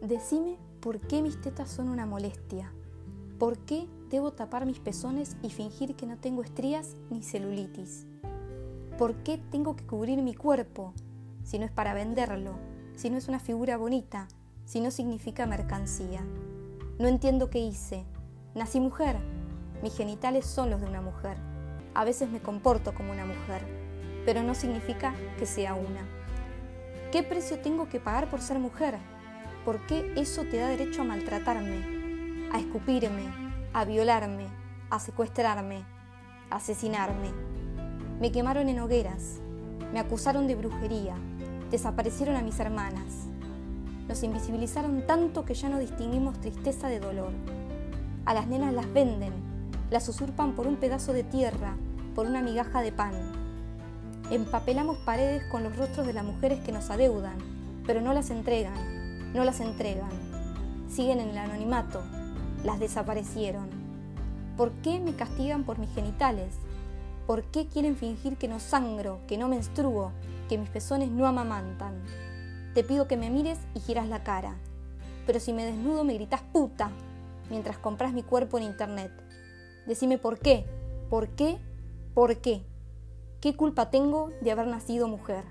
Decime por qué mis tetas son una molestia. ¿Por qué debo tapar mis pezones y fingir que no tengo estrías ni celulitis? ¿Por qué tengo que cubrir mi cuerpo si no es para venderlo, si no es una figura bonita, si no significa mercancía? No entiendo qué hice. Nací mujer. Mis genitales son los de una mujer. A veces me comporto como una mujer, pero no significa que sea una. ¿Qué precio tengo que pagar por ser mujer? ¿Por qué eso te da derecho a maltratarme, a escupirme, a violarme, a secuestrarme, a asesinarme? Me quemaron en hogueras, me acusaron de brujería, desaparecieron a mis hermanas. Nos invisibilizaron tanto que ya no distinguimos tristeza de dolor. A las nenas las venden, las usurpan por un pedazo de tierra, por una migaja de pan. Empapelamos paredes con los rostros de las mujeres que nos adeudan, pero no las entregan no las entregan, siguen en el anonimato, las desaparecieron. ¿Por qué me castigan por mis genitales? ¿Por qué quieren fingir que no sangro, que no menstruo, que mis pezones no amamantan? Te pido que me mires y giras la cara, pero si me desnudo me gritas puta mientras compras mi cuerpo en internet. Decime por qué, por qué, por qué. ¿Qué culpa tengo de haber nacido mujer?